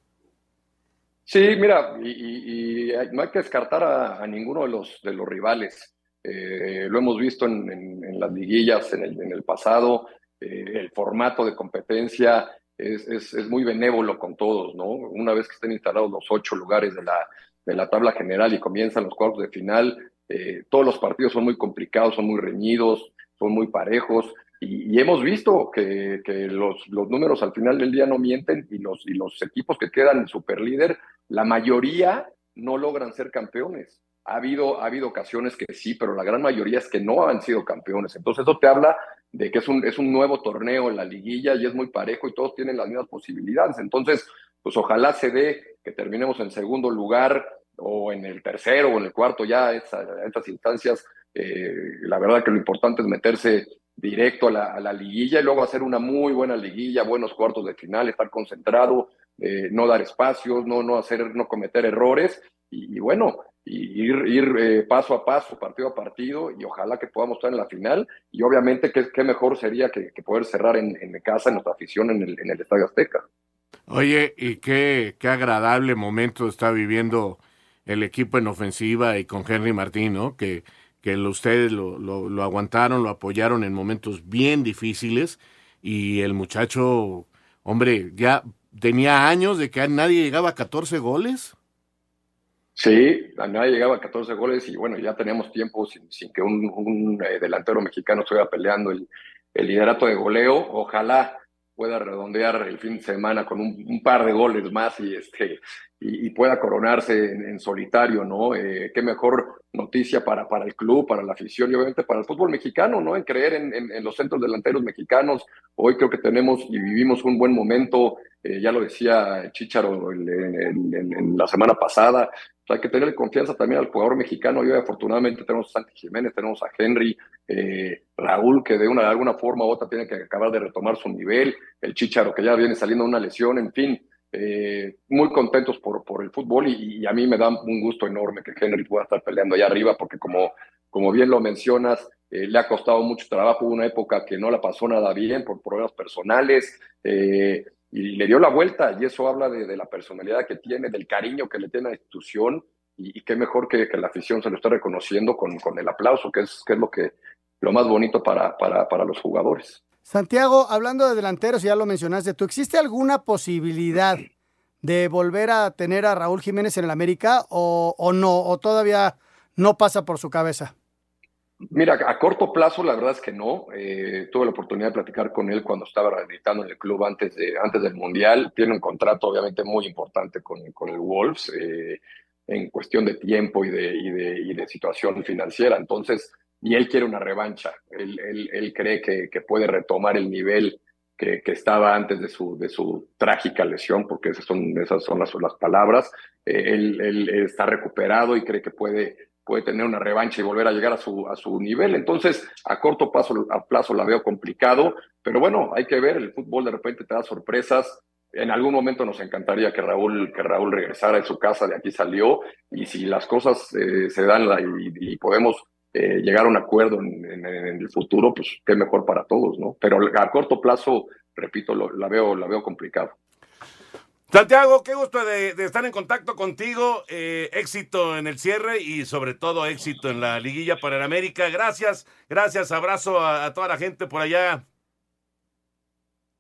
Sí, mira, y, no hay que descartar a, ninguno de los, de los rivales. Eh, lo hemos visto en, las liguillas en el, pasado, eh, el formato de competencia es, es, muy benévolo con todos, ¿no? Una vez que estén instalados los ocho lugares de la, de la tabla general y comienzan los cuartos de final, eh, todos los partidos son muy complicados, son muy reñidos, son muy parejos. Y, hemos visto que, que los, los, números al final del día no mienten y los, y los equipos que quedan en superlíder, la mayoría no logran ser campeones. Ha habido, ha habido ocasiones que sí, pero la gran mayoría es que no han sido campeones. Entonces eso te habla de que es un, es un nuevo torneo en la liguilla y es muy parejo y todos tienen las mismas posibilidades. Entonces, pues ojalá se dé que terminemos en segundo lugar o en el tercero o en el cuarto ya a estas instancias. Eh, la verdad que lo importante es meterse directo a la, a la, liguilla y luego hacer una muy buena liguilla, buenos cuartos de final, estar concentrado, eh, no dar espacios, no, no, hacer, no cometer errores y, bueno, y ir, eh, paso a paso, partido a partido, y ojalá que podamos estar en la final. Y obviamente, qué, mejor sería que, poder cerrar en, en, casa, en nuestra afición, en el, en el Estadio Azteca. Oye, y qué, qué agradable momento está viviendo el equipo en ofensiva y con Henry Martín, ¿no? Que, que ustedes lo, lo, lo aguantaron, lo apoyaron en momentos bien difíciles y el muchacho, hombre, ya tenía años de que nadie llegaba a 14 goles. Sí, nadie llegaba a 14 goles y bueno, ya teníamos tiempo sin, que un, eh, delantero mexicano estuviera peleando el, liderato de goleo. Ojalá pueda redondear el fin de semana con un, par de goles más y este y, pueda coronarse en, solitario, ¿no? Eh, qué mejor noticia para, para el club, para la afición y obviamente para el fútbol mexicano, ¿no? En creer en, los centros delanteros mexicanos. Hoy creo que tenemos y vivimos un buen momento, eh, ya lo decía Chicharo en, la semana pasada, hay que tener confianza también al jugador mexicano. Y afortunadamente tenemos a Santi Jiménez, tenemos a Henry, eh, Raúl, que de una de alguna forma u otra tiene que acabar de retomar su nivel, el Chicharo que ya viene saliendo de una lesión, en fin. Eh, muy contentos por, por el fútbol y, a mí me da un gusto enorme que Henry pueda estar peleando allá arriba porque como, como bien lo mencionas, eh, le ha costado mucho trabajo, hubo una época que no la pasó nada bien por problemas personales y le dio la vuelta y eso habla de, la personalidad que tiene, del cariño que le tiene a la institución y, qué mejor que, que, la afición se lo esté reconociendo con, con el aplauso, que es, que es lo, que, lo más bonito para, para, para los jugadores. Santiago, hablando de delanteros, ya lo mencionaste, ¿tú existe alguna posibilidad de volver a tener a Raúl Jiménez en el América o, o no, o todavía no pasa por su cabeza? Mira, a corto plazo la verdad es que no. Eh, tuve la oportunidad de platicar con él cuando estaba rehabilitando en el club antes, de, antes del Mundial. Tiene un contrato obviamente muy importante con, con el Wolves eh, en cuestión de tiempo y de, y de, situación financiera. Entonces, y él quiere una revancha. Él, él, cree que, que, puede retomar el nivel que, que, estaba antes de su, de su trágica lesión, porque esas son, esas son las, las palabras. Eh, él, está recuperado y cree que puede, puede tener una revancha y volver a llegar a su, a su nivel. Entonces, a corto plazo, a plazo la veo complicado, pero bueno, hay que ver, el fútbol de repente te da sorpresas. En algún momento nos encantaría que Raúl, que Raúl regresara a su casa, de aquí salió, y si las cosas eh, se dan y podemos eh, llegar a un acuerdo en, el futuro, pues qué mejor para todos, ¿no? Pero a corto plazo repito, lo- la, veo, la veo complicado. Santiago, qué gusto de, de estar en contacto contigo. Eh, éxito en el cierre y sobre todo éxito en la liguilla para el América. Gracias, gracias, abrazo a, a toda la gente por allá.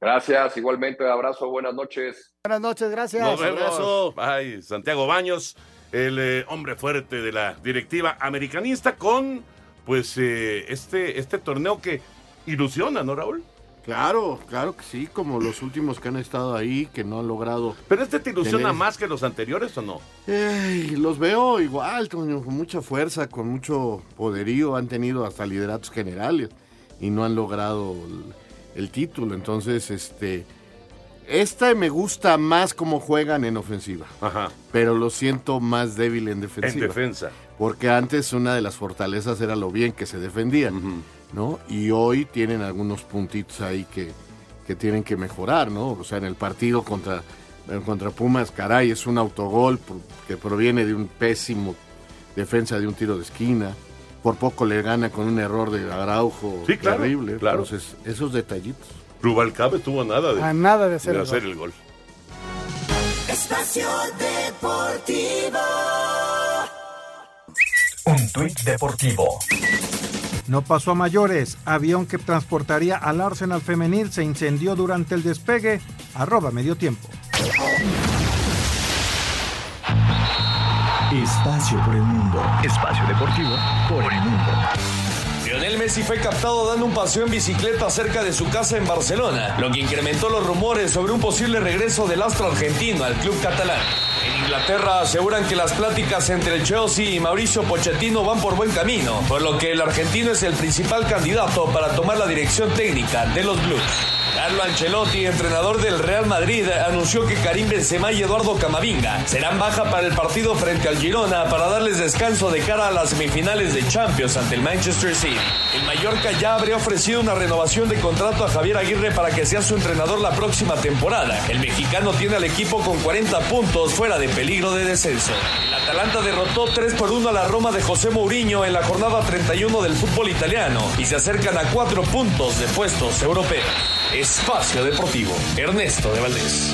Gracias, igualmente, abrazo, buenas noches. Buenas noches, gracias. Nos vemos. Ay, Santiago Baños, el eh, hombre fuerte de la directiva americanista con pues eh, este, este torneo que ilusiona, ¿no, Raúl? Claro, claro que sí, como los últimos que han estado ahí, que no han logrado. ¿Pero este te ilusiona tener- más que los anteriores o no? Ey, los veo igual, con mucha fuerza, con mucho poderío, han tenido hasta lideratos generales y no han logrado el, el título. Entonces, este, esta me gusta más cómo juegan en ofensiva, Ajá. pero lo siento más débil en defensiva. En defensa. Porque antes una de las fortalezas era lo bien que se defendían, ¿no? Y hoy tienen algunos puntitos ahí que, que tienen que mejorar, ¿no? O sea, en el partido contra, eh, contra Pumas, caray, es un autogol que proviene de un pésimo defensa de un tiro de esquina. Por poco le gana con un error de Araujo Sí, claro, terrible. claro. Entonces, esos detallitos. Rubalcaba estuvo a nada de, A nada de hacer de el hacer gol. el gol. Espacio Deportivo. Un tuit deportivo. No pasó a mayores. Avión que transportaría al Arsenal femenil se incendió durante el despegue. Arroba medio tiempo. Espacio por el mundo. Espacio deportivo por el mundo. Lionel Messi fue captado dando un paseo en bicicleta cerca de su casa en Barcelona, lo que incrementó los rumores sobre un posible regreso del astro argentino al club catalán. En Inglaterra aseguran que las pláticas entre el Chelsea y Mauricio Pochettino van por buen camino, por lo que el argentino es el principal candidato para tomar la dirección técnica de los Blues. Carlo Ancelotti, entrenador del Real Madrid, anunció que Karim Benzema y Eduardo Camavinga serán baja para el partido frente al Girona para darles descanso de cara a las semifinales de Champions ante el Manchester City. El Mallorca ya habría ofrecido una renovación de contrato a Javier Aguirre para que sea su entrenador la próxima temporada. El mexicano tiene al equipo con 40 puntos fuera de peligro de descenso. El Atalanta derrotó 3 por 1 a la Roma de José Mourinho en la jornada 31 del fútbol italiano y se acercan a 4 puntos de puestos europeos. Espacio Deportivo, Ernesto de Valdés.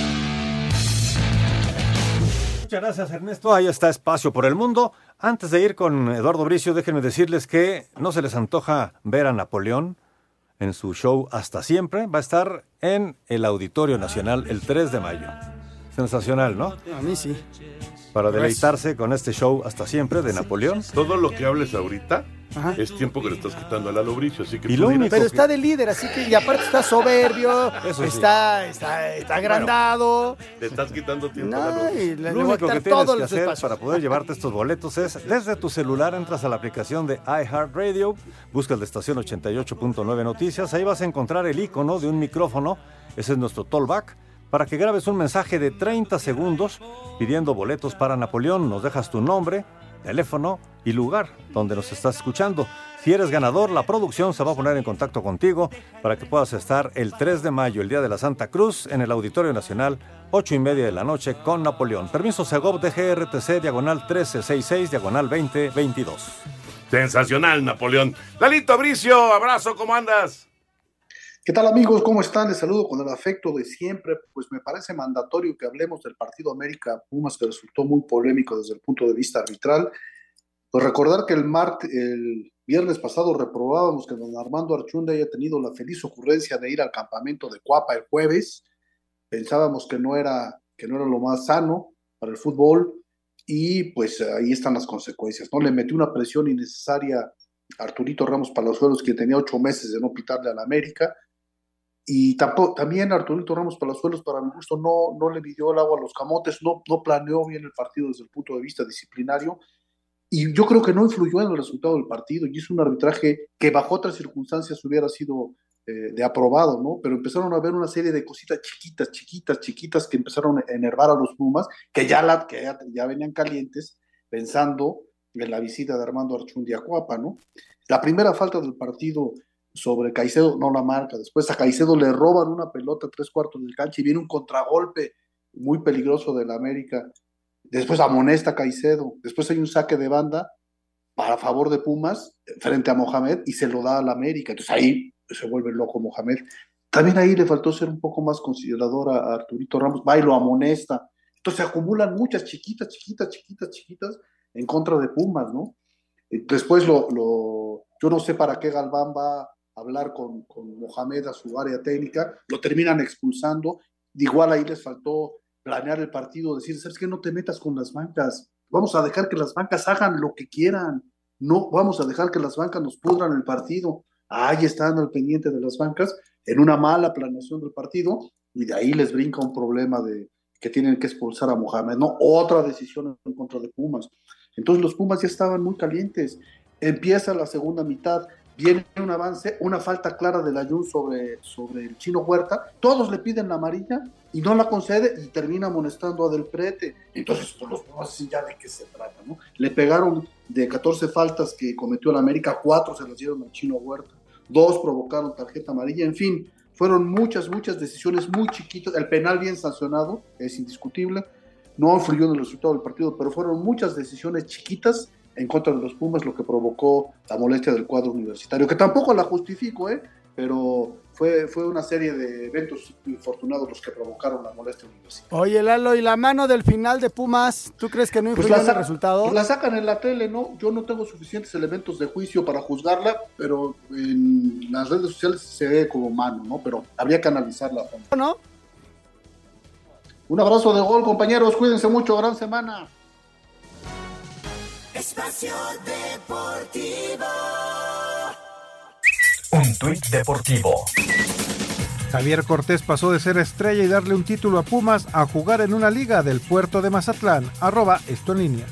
Muchas gracias, Ernesto. Ahí está Espacio por el Mundo. Antes de ir con Eduardo Bricio, déjenme decirles que no se les antoja ver a Napoleón en su show Hasta Siempre. Va a estar en el Auditorio Nacional el 3 de mayo. Sensacional, ¿no? A mí sí. Para deleitarse con este show Hasta Siempre de Napoleón. Todo lo que hables ahorita es tiempo que le estás quitando al Alobricio, así que Y lo único Pero está de líder, así que, y aparte está soberbio, Eso sí. está, está, está agrandado. Le estás quitando tiempo No, y le, le Lo a único que tienes que hacer espacios. para poder llevarte estos boletos es, desde tu celular entras a la aplicación de iHeartRadio, buscas la estación 88.9 Noticias, ahí vas a encontrar el icono de un micrófono, ese es nuestro tollback, para que grabes un mensaje de 30 segundos pidiendo boletos para Napoleón, nos dejas tu nombre, teléfono y lugar donde nos estás escuchando. Si eres ganador, la producción se va a poner en contacto contigo para que puedas estar el 3 de mayo, el día de la Santa Cruz, en el Auditorio Nacional, 8 y media de la noche con Napoleón. Permiso Segov DGRTC, diagonal 1366, diagonal 2022. Sensacional, Napoleón. Lalito Bricio, abrazo, ¿cómo andas? ¿Qué tal amigos? ¿Cómo están? Les saludo con el afecto de siempre. Pues me parece mandatorio que hablemos del partido América Pumas que resultó muy polémico desde el punto de vista arbitral. Pues recordar que el, mart el viernes pasado reprobábamos que don Armando Archunde haya tenido la feliz ocurrencia de ir al campamento de Cuapa el jueves. Pensábamos que no era, que no era lo más sano para el fútbol y pues ahí están las consecuencias. ¿no? Le metió una presión innecesaria a Arturito Ramos Palazuelos, que tenía ocho meses de no pitarle al América. Y tampoco, también Arturito Ramos Palazuelos, para mi gusto, no, no le midió el agua a los camotes, no, no planeó bien el partido desde el punto de vista disciplinario. Y yo creo que no influyó en el resultado del partido. Y es un arbitraje que bajo otras circunstancias hubiera sido eh, de aprobado, ¿no? Pero empezaron a ver una serie de cositas chiquitas, chiquitas, chiquitas que empezaron a enervar a los Pumas, que ya, la, que ya, venían calientes, pensando en la visita de Armando Archundi a Cuapa, ¿no? La primera falta del partido sobre Caicedo no la marca. Después a Caicedo le roban una pelota tres cuartos del cancha y viene un contragolpe muy peligroso del América. Después amonesta a Caicedo. Después hay un saque de banda para favor de Pumas frente a Mohamed y se lo da al América. Entonces ahí se vuelve loco Mohamed. También ahí le faltó ser un poco más considerador a Arturito Ramos, va y lo amonesta. Entonces se acumulan muchas chiquitas, chiquitas, chiquitas, chiquitas en contra de Pumas, ¿no? Después lo, yo no sé para qué Galván va hablar con, con Mohamed a su área técnica, lo terminan expulsando, igual ahí les faltó planear el partido, decir, ¿sabes qué? No te metas con las bancas, vamos a dejar que las bancas hagan lo que quieran, no vamos a dejar que las bancas nos pudran el partido. Ahí están al pendiente de las bancas en una mala planeación del partido y de ahí les brinca un problema de que tienen que expulsar a Mohamed, ¿no? Otra decisión en contra de Pumas. Entonces los Pumas ya estaban muy calientes. Empieza la segunda mitad, viene un avance, una falta clara de la Jun sobre, sobre el chino Huerta, todos le piden la amarilla y no la concede y termina amonestando a Del Prete. Entonces, pues los Pumas ya de qué se trata, ¿no? Le pegaron de 14 faltas que cometió el América, cuatro se las dieron al chino Huerta, dos provocaron tarjeta amarilla, en fin, fueron muchas, muchas decisiones muy chiquitas. El penal bien sancionado, es indiscutible, no influyó en el resultado del partido, pero fueron muchas decisiones chiquitas en contra de los Pumas lo que provocó la molestia del cuadro universitario, que tampoco la justifico, ¿eh? pero fue, fue una serie de eventos infortunados los que provocaron la molestia universitaria. Oye, Lalo, ¿y la mano del final de Pumas? ¿Tú crees que no Pues influyó la, en el resultado? pues la sacan en la tele, ¿no? Yo no tengo suficientes elementos de juicio para juzgarla, pero en las redes sociales se ve como mano, ¿no? Pero habría que analizarla. ¿No? Un abrazo de gol, compañeros. Cuídense mucho. Gran semana. Espacio Deportivo. Un tuit deportivo. Javier Cortés pasó de ser estrella y darle un título a Pumas a jugar en una liga del puerto de Mazatlán. Arroba esto en línea.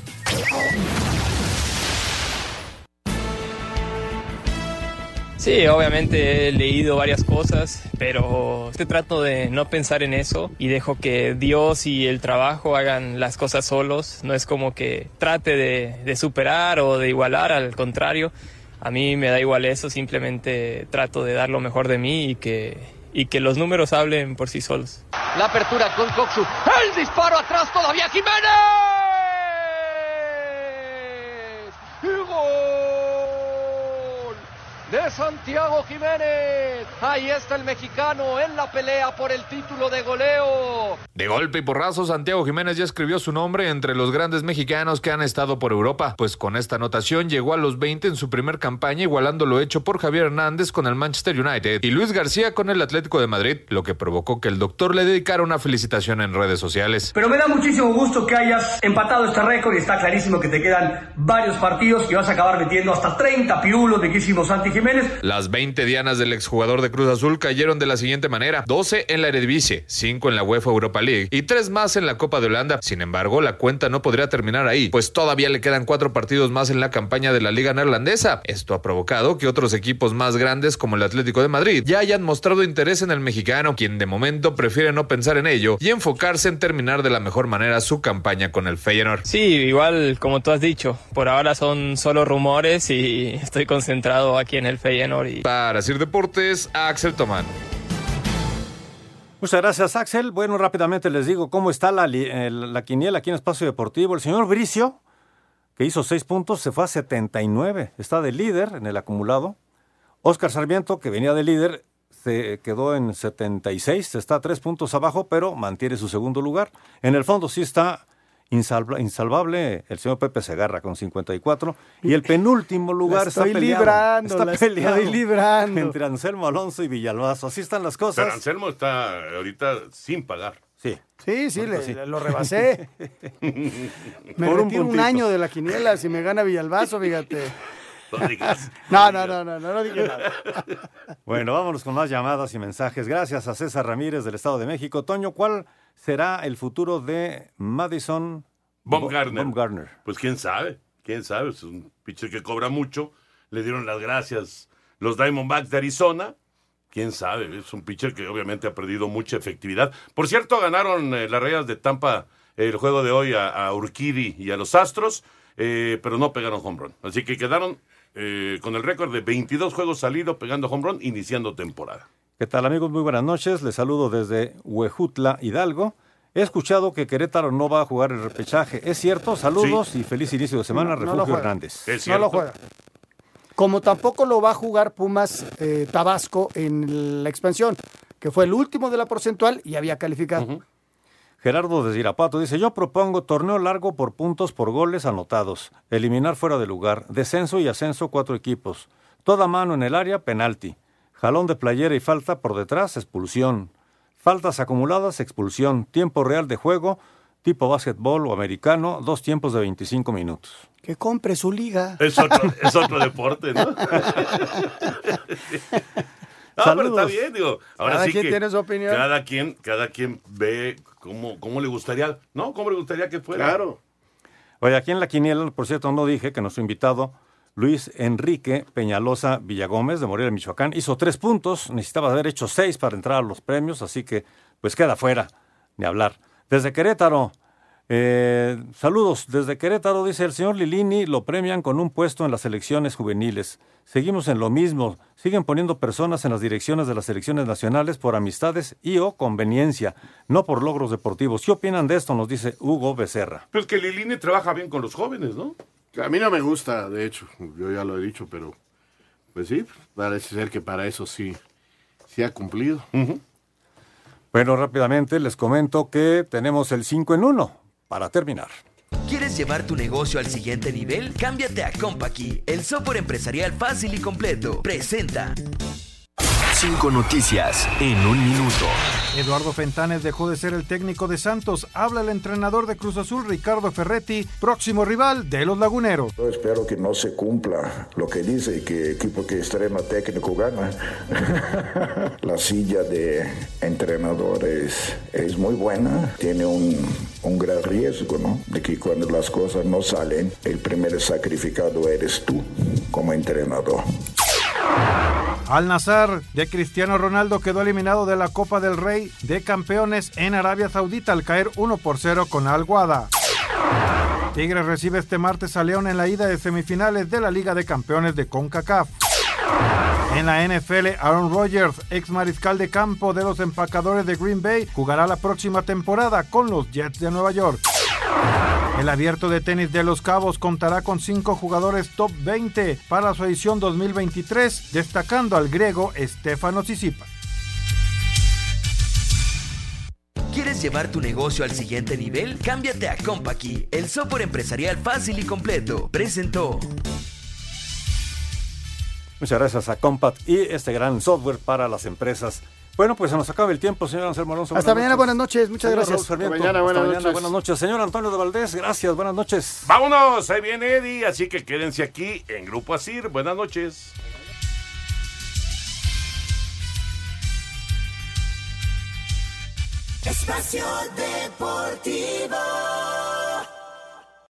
Sí, obviamente he leído varias cosas, pero te trato de no pensar en eso y dejo que Dios y el trabajo hagan las cosas solos. No es como que trate de, de superar o de igualar, al contrario. A mí me da igual eso, simplemente trato de dar lo mejor de mí y que, y que los números hablen por sí solos. La apertura con Coxu. El disparo atrás todavía Jiménez. Y gol de Santiago Jiménez. Ahí está el mexicano en la pelea por el título de goleo. De golpe y porrazo, Santiago Jiménez ya escribió su nombre entre los grandes mexicanos que han estado por Europa, pues con esta anotación llegó a los 20 en su primer campaña, igualando lo hecho por Javier Hernández con el Manchester United y Luis García con el Atlético de Madrid, lo que provocó que el doctor le dedicara una felicitación en redes sociales. Pero me da muchísimo gusto que hayas empatado este récord y está clarísimo que te quedan varios partidos y vas a acabar metiendo hasta 30 pirulos de que hicimos Santi Jiménez. Las 20 dianas del exjugador de Cruz Azul cayeron de la siguiente manera: 12 en la Eredivisie, 5 en la UEFA Europa League y 3 más en la Copa de Holanda. Sin embargo, la cuenta no podría terminar ahí, pues todavía le quedan 4 partidos más en la campaña de la Liga Neerlandesa. Esto ha provocado que otros equipos más grandes como el Atlético de Madrid ya hayan mostrado interés en el mexicano, quien de momento prefiere no pensar en ello y enfocarse en terminar de la mejor manera su campaña con el Feyenoord. Sí, igual como tú has dicho, por ahora son solo rumores y estoy concentrado aquí en el Feyenoord. Y... Para Sir Deportes, Axel Tomán. Muchas gracias, Axel. Bueno, rápidamente les digo cómo está la, la quiniela aquí en Espacio Deportivo. El señor Bricio, que hizo seis puntos, se fue a 79. Está de líder en el acumulado. Oscar Sarmiento, que venía de líder, se quedó en 76. Está a tres puntos abajo, pero mantiene su segundo lugar. En el fondo sí está insalva- insalvable el señor Pepe Segarra con 54. Y el penúltimo lugar La está estoy peleado. librando, está la estoy peleado librando. Entre Anselmo Alonso y Villalbazo. Así están las cosas. Pero Anselmo está ahorita sin pagar. Sí. Sí, sí, le- sí. le- lo rebasé. Me Por un retiro un, puntito. año de la quiniela si me gana Villalbazo, fíjate. No digas. No, no, no, no, no, no dije nada. Bueno, vámonos con más llamadas y mensajes. Gracias a César Ramírez del Estado de México. Toño, ¿cuál será el futuro de Madison Baumgartner. Baumgartner? Pues quién sabe, quién sabe. Es un pitcher que cobra mucho. Le dieron las gracias los Diamondbacks de Arizona. Quién sabe, es un pitcher que obviamente ha perdido mucha efectividad. Por cierto, ganaron eh, las Reyes de Tampa el juego de hoy a, a Urquidy y a los Astros, eh, pero no pegaron home run. Así que quedaron eh, con el récord de 22 juegos salidos pegando home run, iniciando temporada. ¿Qué tal amigos? Muy buenas noches. Les saludo desde Huejutla, Hidalgo. He escuchado que Querétaro no va a jugar el repechaje. ¿Es cierto? Saludos y feliz inicio de semana, No, no lo Refugio. Hernández. No lo juega. Como tampoco lo va a jugar Pumas eh, Tabasco en la expansión. que fue el último de la porcentual y había calificado. Gerardo de Zirapato dice, yo propongo torneo largo por puntos por goles anotados, eliminar fuera de lugar, descenso y ascenso cuatro equipos, toda mano en el área, penalti, jalón de playera y falta por detrás, expulsión, faltas acumuladas, expulsión, tiempo real de juego, tipo básquetbol o americano, dos tiempos de 25 minutos. Que compre su liga. Es otro, es otro deporte, ¿no? No, pero está Saludos. bien, digo. Ahora Cada sí quien que tiene su opinión. Cada quien, cada quien ve cómo, cómo le gustaría, ¿no? ¿Cómo le gustaría que fuera? Claro. Oye, aquí en la quiniela, por cierto, no dije que nuestro invitado, Luis Enrique Peñalosa Villagómez de Morelia, Michoacán, hizo tres puntos, necesitaba haber hecho seis para entrar a los premios, así que pues queda fuera de hablar. Desde Querétaro, eh, saludos, desde Querétaro dice el señor Lilini, lo premian con un puesto en las elecciones juveniles. Seguimos en lo mismo, siguen poniendo personas en las direcciones de las selecciones nacionales por amistades y o conveniencia, no por logros deportivos. ¿Qué opinan de esto? Nos dice Hugo Becerra. Pues que Liline trabaja bien con los jóvenes, ¿no? A mí no me gusta, de hecho, yo ya lo he dicho, pero pues sí, parece ser que para eso sí, sí ha cumplido. Bueno, rápidamente les comento que tenemos el 5 en 1 para terminar. ¿Quieres llevar tu negocio al siguiente nivel? Cámbiate a Compaqui, el software empresarial fácil y completo. Presenta. Cinco noticias en un minuto. Eduardo Fentanes dejó de ser el técnico de Santos. Habla el entrenador de Cruz Azul, Ricardo Ferretti, próximo rival de los Laguneros. Yo espero que no se cumpla lo que dice que equipo que estrena técnico gana. La silla de entrenador es, es muy buena, tiene un, un gran riesgo, ¿no? De que cuando las cosas no salen, el primer sacrificado eres tú como entrenador. Al Nazar de Cristiano Ronaldo quedó eliminado de la Copa del Rey de Campeones en Arabia Saudita al caer 1 por 0 con Al Guada. Tigres recibe este martes a León en la ida de semifinales de la Liga de Campeones de CONCACAF. En la NFL, Aaron Rodgers, ex mariscal de campo de los empacadores de Green Bay, jugará la próxima temporada con los Jets de Nueva York. El abierto de tenis de Los Cabos contará con cinco jugadores top 20 para su edición 2023, destacando al griego Stefano Tsitsipas. ¿Quieres llevar tu negocio al siguiente nivel? Cámbiate a Compaqui, el software empresarial fácil y completo. Presentó. Muchas gracias a Compact y este gran software para las empresas. Bueno, pues se nos acaba el tiempo, señor Anselmo Alonso. Hasta mañana, buenas noches, muchas Señor gracias. Hasta mañana, hasta buenas mañana, noches. buenas noches. Señor Antonio de Valdés, gracias, buenas noches. Vámonos, ahí viene Eddie, así que quédense aquí en Grupo Asir. Buenas noches. Espacio Deportivo.